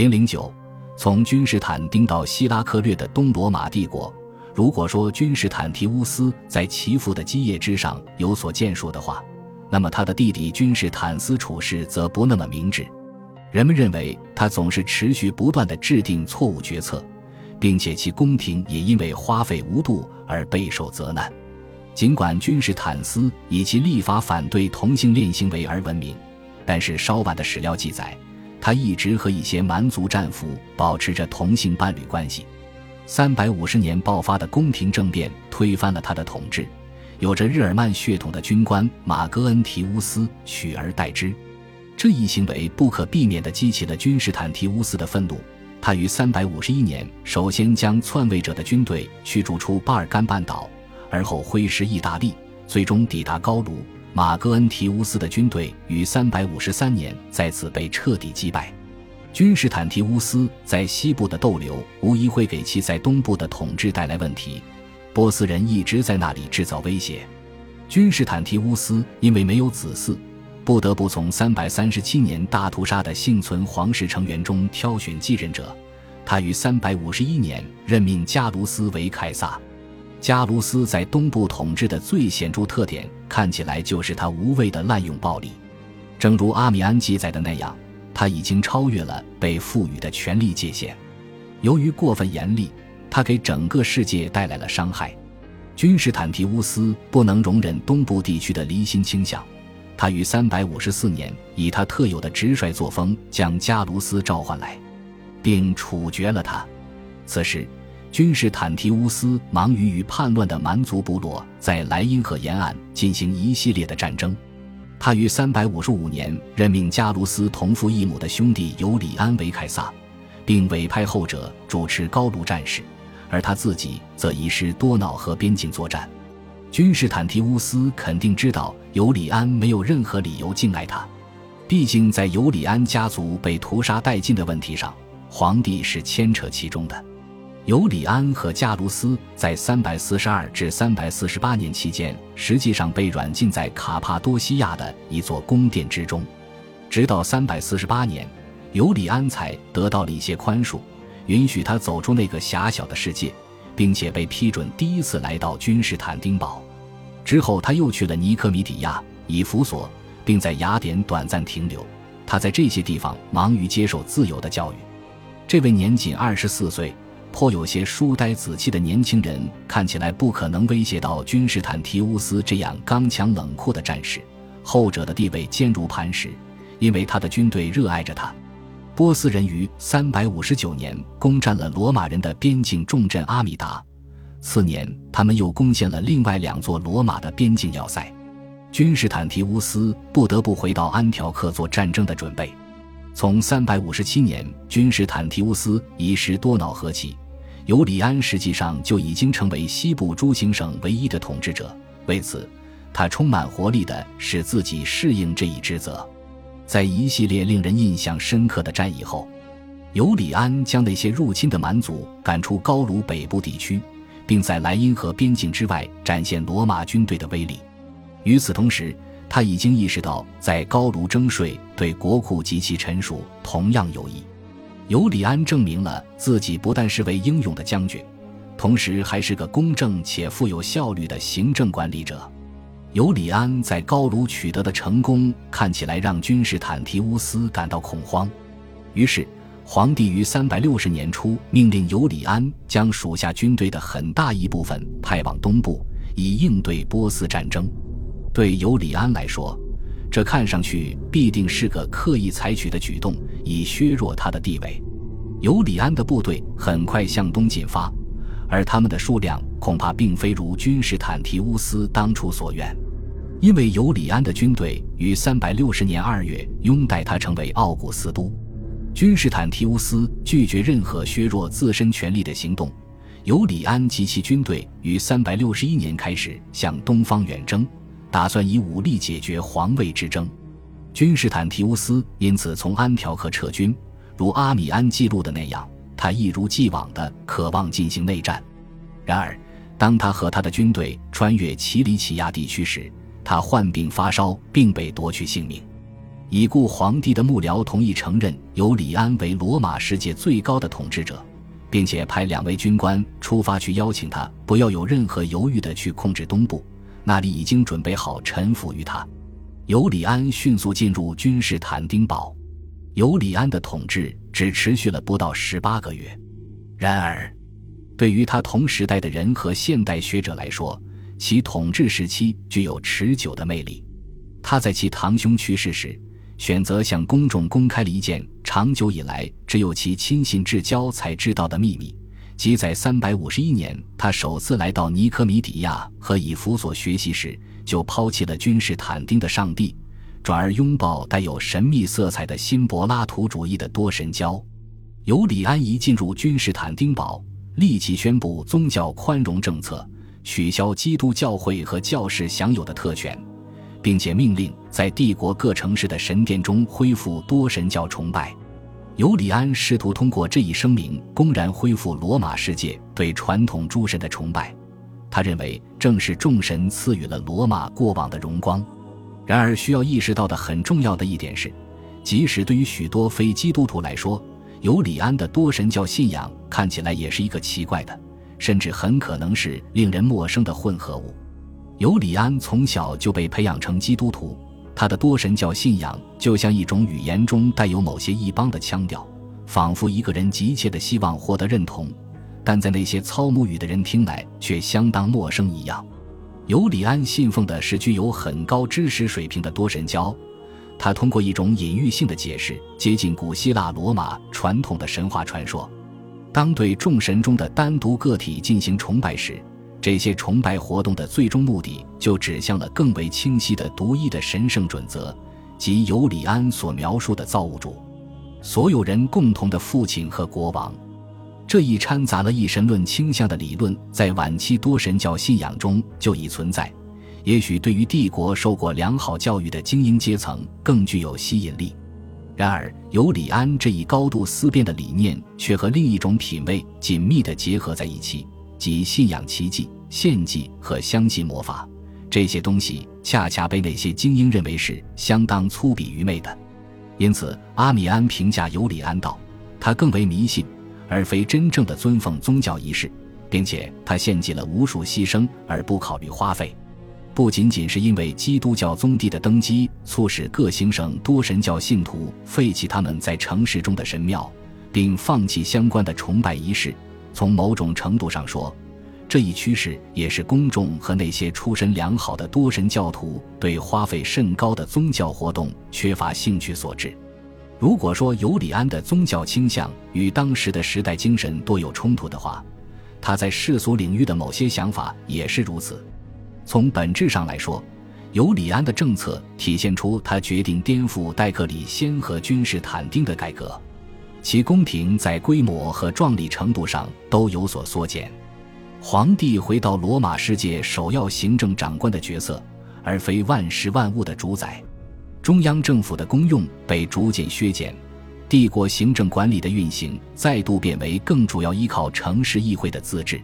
零零九，从君士坦丁到希拉克略的东罗马帝国。如果说君士坦提乌斯在其父的基业之上有所建树的话，那么他的弟弟君士坦斯处事则不那么明智。人们认为他总是持续不断的制定错误决策，并且其宫廷也因为花费无度而备受责难。尽管君士坦斯以其立法反对同性恋行为而闻名，但是稍晚的史料记载，他一直和一些蛮族战俘保持着同性伴侣关系。三百五十年爆发的宫廷政变推翻了他的统治，有着日耳曼血统的军官马戈恩提乌斯取而代之。这一行为不可避免地激起了君士坦提乌斯的愤怒。他于三百五十一年首先将篡位者的军队驱逐出巴尔干半岛，而后挥师意大利，最终抵达高卢。马戈恩提乌斯的军队于三百五十三年再次被彻底击败。君士坦提乌斯在西部的逗留，无疑会给其在东部的统治带来问题。波斯人一直在那里制造威胁。君士坦提乌斯因为没有子嗣。不得不从三百三十七年大屠杀的幸存皇室成员中挑选继任者。他于三百五十一年任命加卢斯为凯撒。加卢斯在东部统治的最显著特点，看起来就是他无谓的滥用暴力。正如阿米安记载的那样，他已经超越了被赋予的权力界限。由于过分严厉，他给整个世界带来了伤害。君士坦提乌斯不能容忍东部地区的离心倾向。他于三百五十四年以他特有的直率作风将加卢斯召唤来，并处决了他。此时，君士坦提乌斯忙于与叛乱的蛮族部落在莱茵河沿岸进行一系列的战争。他于三百五十五年任命加卢斯同父异母的兄弟尤里安为凯撒，并委派后者主持高卢战事，而他自己则移师多瑙河边境作战。君士坦提乌斯肯定知道尤里安没有任何理由敬爱他，毕竟在尤里安家族被屠杀殆尽的问题上，皇帝是牵扯其中的。尤里安和加卢斯在342至348年期间，实际上被软禁在卡帕多西亚的一座宫殿之中，直到348年，尤里安才得到了一些宽恕，允许他走出那个狭小的世界。并且被批准第一次来到君士坦丁堡，之后他又去了尼科米底亚、以弗所，并在雅典短暂停留。他在这些地方忙于接受自由的教育。这位年仅二十四岁、颇有些书呆子气的年轻人，看起来不可能威胁到君士坦提乌斯这样刚强冷酷的战士。后者的地位坚如磐石，因为他的军队热爱着他。波斯人于三百五十九年攻占了罗马人的边境重镇阿米达，次年他们又攻陷了另外两座罗马的边境要塞。君士坦提乌斯不得不回到安条克做战争的准备。从三百五十七年君士坦提乌斯遗失多瑙河起，尤里安实际上就已经成为西部诸行省唯一的统治者。为此，他充满活力地使自己适应这一职责。在一系列令人印象深刻的战役后，尤里安将那些入侵的蛮族赶出高卢北部地区，并在莱茵河边境之外展现罗马军队的威力。与此同时，他已经意识到在高卢征税对国库及其臣属同样有益。尤里安证明了自己不但是位英勇的将军，同时还是个公正且富有效率的行政管理者。尤里安在高卢取得的成功看起来让君士坦提乌斯感到恐慌，于是皇帝于三百六十年初命令尤里安将属下军队的很大一部分派往东部，以应对波斯战争。对尤里安来说，这看上去必定是个刻意采取的举动，以削弱他的地位。尤里安的部队很快向东进发。而他们的数量恐怕并非如君士坦提乌斯当初所愿，因为尤里安的军队于三百六十年二月拥戴他成为奥古斯都。君士坦提乌斯拒绝任何削弱自身权力的行动。尤里安及其军队于三百六十一年开始向东方远征，打算以武力解决皇位之争。君士坦提乌斯因此从安条克撤军，如阿米安记录的那样。他一如既往的渴望进行内战，然而，当他和他的军队穿越奇里乞亚地区时，他患病发烧，并被夺去性命。已故皇帝的幕僚同意承认由里安为罗马世界最高的统治者，并且派两位军官出发去邀请他，不要有任何犹豫的去控制东部，那里已经准备好臣服于他。尤里安迅速进入君士坦丁堡。尤里安的统治只持续了不到十八个月，然而，对于他同时代的人和现代学者来说，其统治时期具有持久的魅力。他在其堂兄去世时。选择向公众公开了一件长久以来只有其亲信至交才知道的秘密，即在三百五十一年，他首次来到尼科米底亚和以弗所学习时，就抛弃了君士坦丁的上帝，转而拥抱带有神秘色彩的新柏拉图主义的多神教。尤里安一进入君士坦丁堡，立即宣布宗教宽容政策，取消基督教会和教士享有的特权。并且命令在帝国各城市的神殿中恢复多神教崇拜。尤里安试图通过这一声明公然恢复罗马世界对传统诸神的崇拜。他认为，正是众神赐予了罗马过往的荣光。然而，需要意识到的很重要的一点是，即使对于许多非基督徒来说，尤里安的多神教信仰看起来也是一个奇怪的，甚至很可能是令人陌生的混合物。尤里安从小就被培养成基督徒，他的多神教信仰就像一种语言中带有某些异邦的腔调，仿佛一个人急切的希望获得认同，但在那些操母语的人听来却相当陌生一样。尤里安信奉的是具有很高知识水平的多神教，他通过一种隐喻性的解释接近古希腊罗马传统的神话传说。当对众神中的单独个体进行崇拜时，这些崇拜活动的最终目的就指向了更为清晰的独一的神圣准则，即尤里安所描述的造物主，所有人共同的父亲和国王。这一掺杂了一神论倾向的理论，在晚期多神教信仰中就已存在，也许对于帝国受过良好教育的精英阶层更具有吸引力。然而，尤里安这一高度思辨的理念却和另一种品味紧密地结合在一起。即信仰奇迹、献祭和相信魔法，这些东西恰恰被那些精英认为是相当粗鄙愚昧的。因此，阿米安评价尤里安道：“他更为迷信，而非真正的尊奉宗教仪式，并且他献祭了无数牺牲而不考虑花费。不仅仅是因为基督教宗地的登基促使各行省多神教信徒废弃他们在城市中的神庙，并放弃相关的崇拜仪式。”从某种程度上说，这一趋势也是公众和那些出身良好的多神教徒对花费甚高的宗教活动缺乏兴趣所致。如果说尤里安的宗教倾向与当时的时代精神多有冲突的话，他在世俗领域的某些想法也是如此。从本质上来说，尤里安的政策体现出他决定颠覆戴克里先和君士坦丁的改革。其宫廷在规模和壮丽程度上都有所缩减，皇帝回到罗马世界首要行政长官的角色，而非万事万物的主宰。中央政府的功用被逐渐削减，帝国行政管理的运行再度变为更主要依靠城市议会的自治。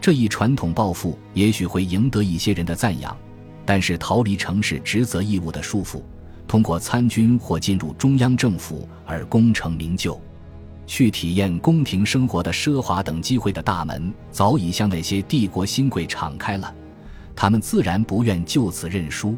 这一传统抱负也许会赢得一些人的赞扬，但是逃离城市职责义务的束缚。通过参军或进入中央政府而功成名就，去体验宫廷生活的奢华等机会的大门早已向那些帝国新贵敞开了，他们自然不愿就此认输。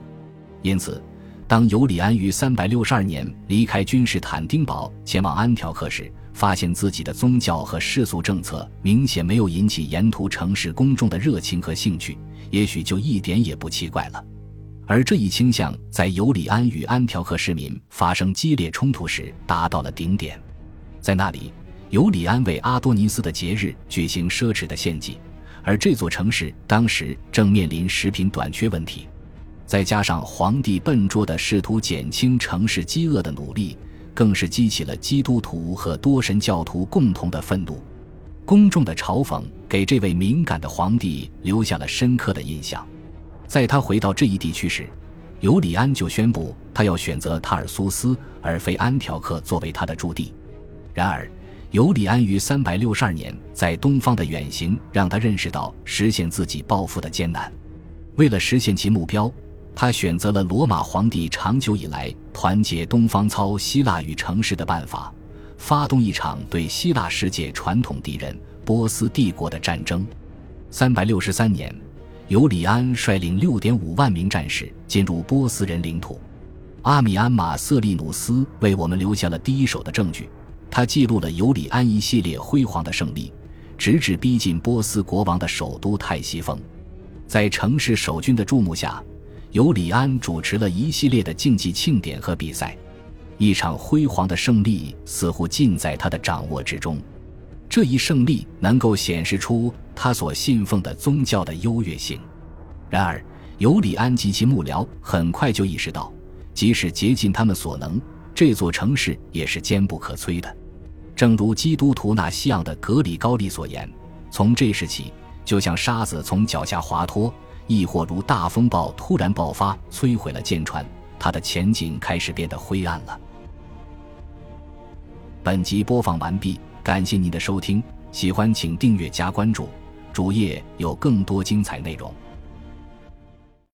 因此，当尤里安于三百六十二年离开君士坦丁堡前往安条克时，发现自己的宗教和世俗政策明显没有引起沿途城市公众的热情和兴趣，也许就一点也不奇怪了。而这一倾向在尤里安与安条克市民发生激烈冲突时达到了顶点，在那里，尤里安为阿多尼斯的节日举行奢侈的献祭，而这座城市当时正面临食品短缺问题，再加上皇帝笨拙的试图减轻城市饥饿的努力，更是激起了基督徒和多神教徒共同的愤怒。公众的嘲讽给这位敏感的皇帝留下了深刻的印象。在他回到这一地区时，尤里安就宣布他要选择塔尔苏斯而非安条克作为他的驻地。然而，尤里安于三百六十二年在东方的远行让他认识到实现自己抱负的艰难。为了实现其目标，他选择了罗马皇帝长久以来团结东方操希腊与城市的办法，发动一场对希腊世界传统敌人波斯帝国的战争。三百六十三年，尤里安率领六点五万名战士进入波斯人领土。阿米安·马瑟利努斯为我们留下了第一手的证据，他记录了尤里安一系列辉煌的胜利，直至逼近波斯国王的首都泰西峰。在城市守军的注目下。尤里安主持了一系列的竞技庆典和比赛，一场辉煌的胜利似乎尽在他的掌握之中。这一胜利能够显示出他所信奉的宗教的优越性。然而，尤里安及其幕僚很快就意识到，即使竭尽他们所能，这座城市也是坚不可摧的。正如基督徒纳西昂的格里高利所言：“从这时起，就像沙子从脚下滑脱。”亦或如大风暴突然爆发，摧毁了舰船，它的前景开始变得灰暗了。本集播放完毕，感谢您的收听，喜欢请订阅加关注，主页有更多精彩内容。